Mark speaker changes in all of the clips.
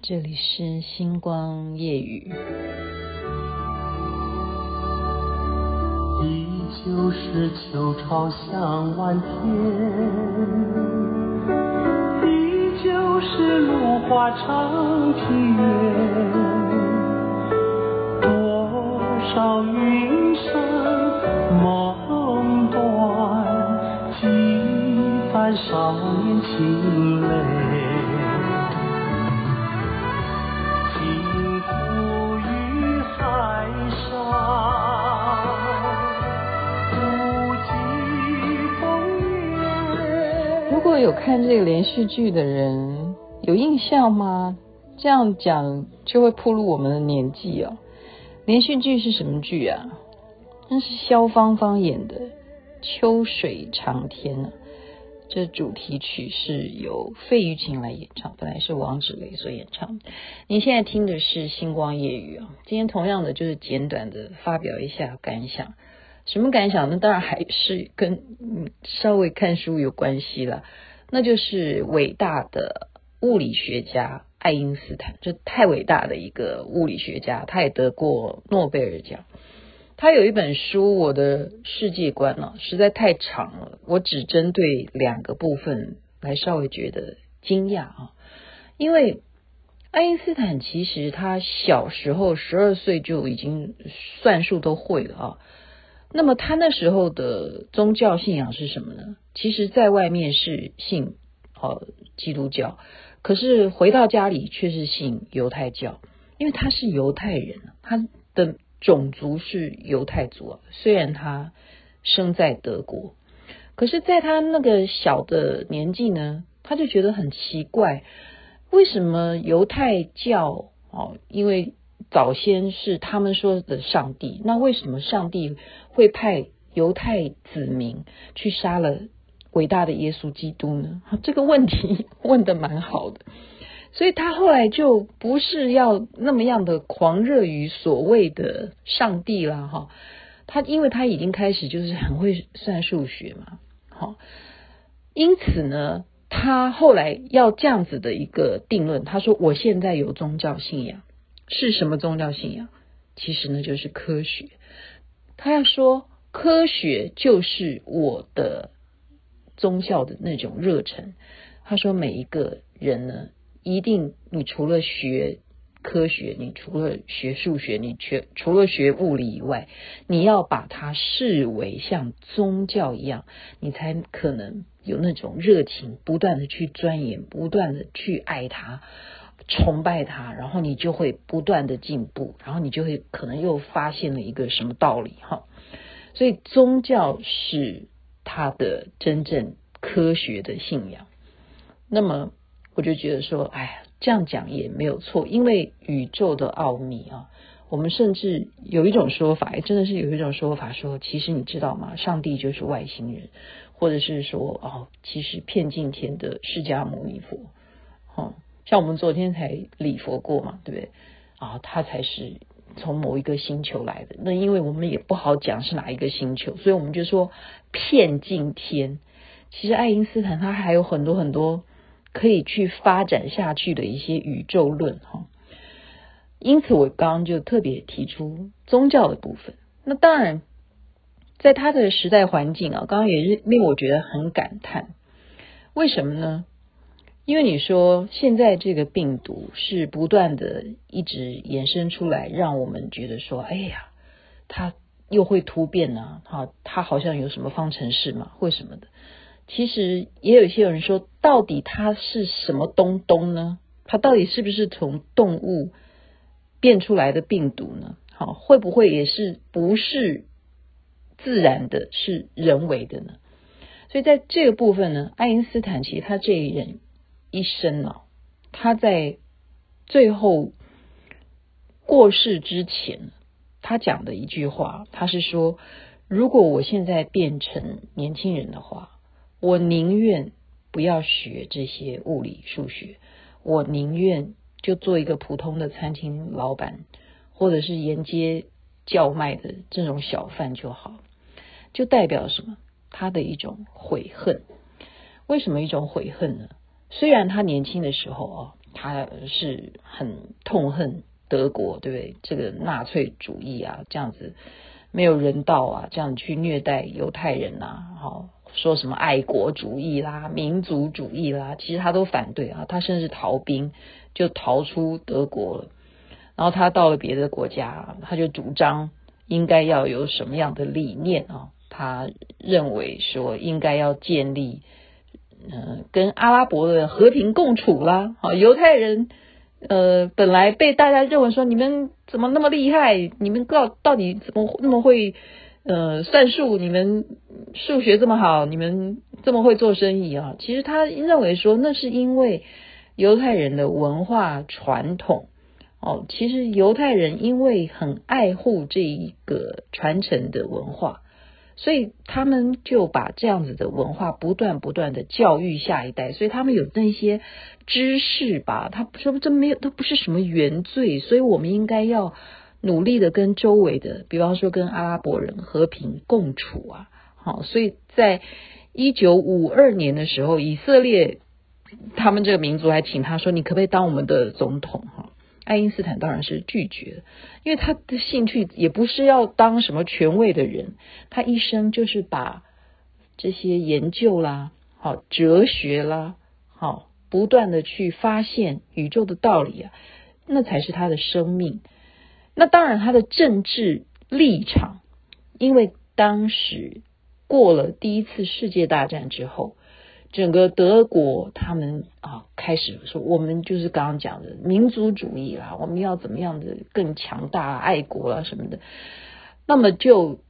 Speaker 1: 这里是星光夜雨。
Speaker 2: 依旧是秋潮向晚天，依旧是芦花长庭院，多少云山
Speaker 1: 梦看这个连续剧的人有印象吗？这样讲就会暴露我们的年纪哦。连续剧是什么剧啊？那是萧芳芳演的《秋水长天》啊。这主题曲是由费玉清来演唱，本来是王芷蕾所演唱。您现在听的是星光夜雨啊。今天同样的就是简短的发表一下感想。什么感想呢？当然还是跟稍微看书有关系了。那就是伟大的物理学家爱因斯坦，这太伟大的一个物理学家，他也得过诺贝尔奖。他有一本书《我的世界观》呢，实在太长了，我只针对两个部分来稍微觉得惊讶啊。因为爱因斯坦其实他小时候十二岁就已经算术都会了啊。那么他那时候的宗教信仰是什么呢？其实，在外面是信呃基督教，可是回到家里却是信犹太教，因为他是犹太人，他的种族是犹太族啊。虽然他生在德国，可是在他那个小的年纪呢，他就觉得很奇怪，为什么犹太教哦？因为早先是他们说的上帝，那为什么上帝会派犹太子民去杀了伟大的耶稣基督呢？这个问题 问的蛮好的，所以他后来就不是要那么样的狂热于所谓的上帝啦，哈，他因为他已经开始就是很会 算数学嘛，好，因此呢，他后来要这样子的一个定论，他说我现在有宗教信仰。是什么宗教信仰？其实呢，就是科学。他要说，科学就是我的宗教的那种热忱。他说，每一个人呢，一定你除了学科学，你除了学数学，你学除了学物理以外，你要把它视为像宗教一样，你才可能有那种热情，不断的去钻研，不断的去爱它。崇拜他，然后你就会不断的进步，然后你就会可能又发现了一个什么道理哈。所以宗教是他的真正科学的信仰。那么我就觉得说，哎呀，这样讲也没有错，因为宇宙的奥秘啊，我们甚至有一种说法，真的是有一种说法说，其实你知道吗？上帝就是外星人，或者是说哦，其实骗尽天的释迦牟尼佛，哦像我们昨天才礼佛过嘛，对不对？啊，他才是从某一个星球来的。那因为我们也不好讲是哪一个星球，所以我们就说骗尽天。其实爱因斯坦他还有很多很多可以去发展下去的一些宇宙论哈。因此我刚刚就特别提出宗教的部分。那当然，在他的时代环境啊，刚刚也是令我觉得很感叹。为什么呢？因为你说现在这个病毒是不断的一直延伸出来，让我们觉得说，哎呀，它又会突变呢，哈，它好像有什么方程式嘛，或什么的。其实也有一些人说，到底它是什么东东呢？它到底是不是从动物变出来的病毒呢？好，会不会也是不是自然的，是人为的呢？所以在这个部分呢，爱因斯坦其实他这一人。一生呢、他在最后过世之前，他讲的一句话，他是说：如果我现在变成年轻人的话，我宁愿不要学这些物理数学，我宁愿就做一个普通的餐厅老板，或者是沿街叫卖的这种小贩就好。就代表什么？他的一种悔恨。为什么一种悔恨呢？虽然他年轻的时候啊，他是很痛恨德国，对不对？这个纳粹主义啊，这样子没有人道啊，这样去虐待犹太人啊，好说什么爱国主义啦、民族主义啦，其实他都反对啊。他甚至逃兵，就逃出德国了。然后他到了别的国家，他就主张应该要有什么样的理念啊？他认为说应该要建立。嗯，跟阿拉伯的和平共处啦。好，犹太人，呃，本来被大家认为说你们怎么那么厉害？你们到到底怎么那么会呃算数？你们数学这么好？你们这么会做生意啊？其实他认为说那是因为犹太人的文化传统哦。其实犹太人因为很爱护这一个传承的文化。所以他们就把这样子的文化不断不断的教育下一代，所以他们有那些知识吧，他说这没有，都不是什么原罪，所以我们应该要努力的跟周围的，比方说跟阿拉伯人和平共处啊，好，所以在一九五二年的时候，以色列他们这个民族还请他说，你可不可以当我们的总统？爱因斯坦当然是拒绝，因为他的兴趣也不是要当什么权威的人，他一生就是把这些研究啦、好哲学啦、好不断的去发现宇宙的道理啊，那才是他的生命。那当然，他的政治立场，因为当时过了第一次世界大战之后。整个德国，他们啊开始说，我们就是刚刚讲的民族主义啦，我们要怎么样的更强大、爱国啦什么的，那么就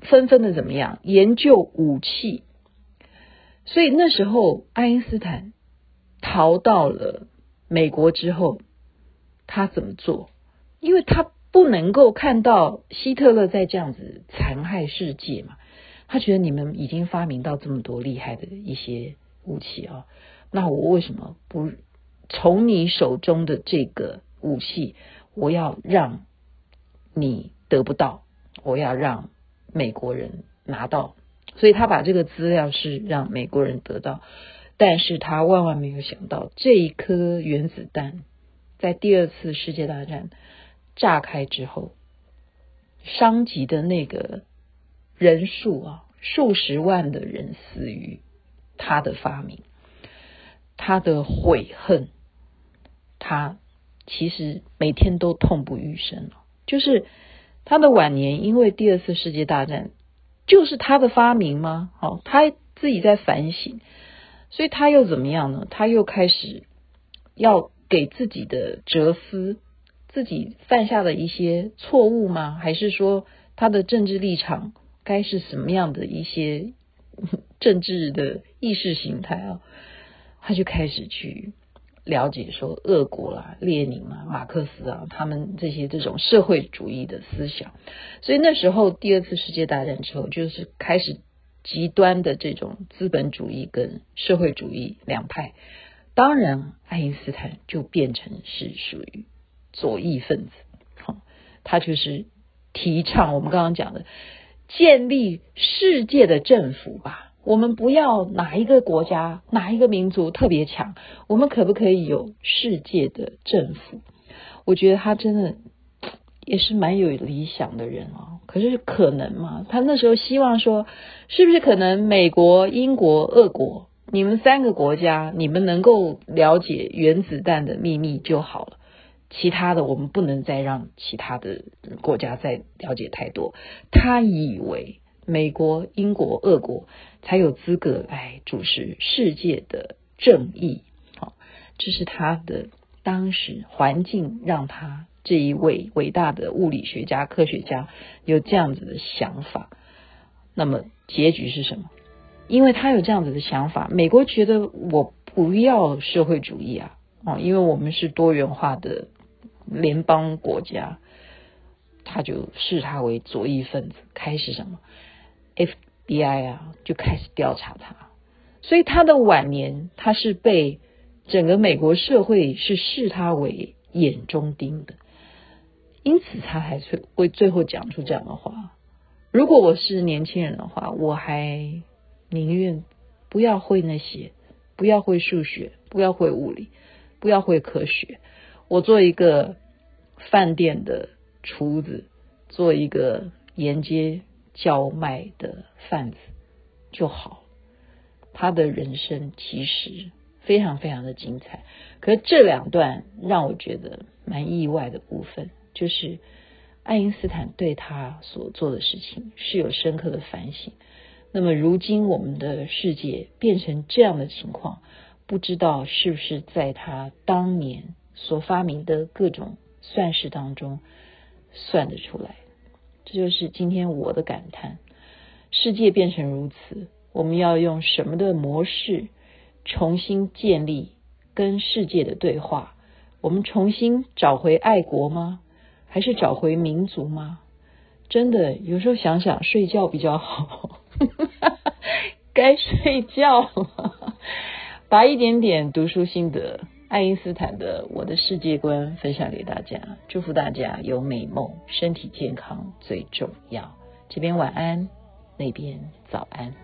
Speaker 1: 纷纷的怎么样研究武器。所以那时候，爱因斯坦逃到了美国之后，他怎么做？因为他不能够看到希特勒在这样子残害世界嘛。他觉得你们已经发明到这么多厉害的一些武器啊，那我为什么不从你手中的这个武器，我要让你得不到，我要让美国人拿到？所以他把这个资料是让美国人得到，但是他万万没有想到，这一颗原子弹在第二次世界大战炸开之后，伤及的那个。人数啊，数十万的人死于他的发明，他的悔恨，他其实每天都痛不欲生。就是他的晚年，因为第二次世界大战就是他的发明吗？好，他自己在反省，所以他又怎么样呢？他又开始要给自己的哲思，自己犯下的一些错误吗？还是说他的政治立场？该是什么样的一些 政治的意识形态啊？他就开始去了解说，俄国啦、列宁啊、马克思啊，他们这些这种社会主义的思想。所以那时候第二次世界大战之后，就是开始极端的这种资本主义跟社会主义两派。当然，爱因斯坦就变成是属于左翼分子，好，他就是提倡我们刚刚讲的。建立世界的政府吧，我们不要哪一个国家、哪一个民族特别强，我们可不可以有世界的政府？我觉得他真的也是蛮有理想的人哦。可是可能吗？他那时候希望说，是不是可能美国、英国、俄国，你们三个国家，你们能够了解原子弹的秘密就好了。其他的我们不能再让其他的国家再了解太多。他以为美国、英国、俄国才有资格来主持世界的正义。好，这是他的当时环境让他这一位伟大的物理学家、科学家有这样子的想法。那么结局是什么？因为他有这样子的想法，美国觉得我不要社会主义啊，哦，因为我们是多元化的。联邦国家，他就视他为左翼分子，开始什么 FBI 啊，就开始调查他。所以他的晚年，他是被整个美国社会是视他为眼中钉的，因此他还是会最后讲出这样的话：如果我是年轻人的话，我还宁愿不要会那些，不要会数学，不要会物理。不要会科学。我做一个饭店的厨子，做一个沿街叫卖的贩子就好。他的人生其实非常非常的精彩。可是这两段让我觉得蛮意外的部分，就是爱因斯坦对他所做的事情是有深刻的反省。那么如今我们的世界变成这样的情况，不知道是不是在他当年所发明的各种算式当中算得出来？这就是今天我的感叹：世界变成如此，我们要用什么的模式重新建立跟世界的对话？我们重新找回爱国吗？还是找回民族吗？真的，有时候想想，睡觉比较好。该睡觉了，把一点点读书心得，爱因斯坦的《我的世界观》分享给大家，祝福大家有美梦，身体健康最重要。这边晚安，那边早安。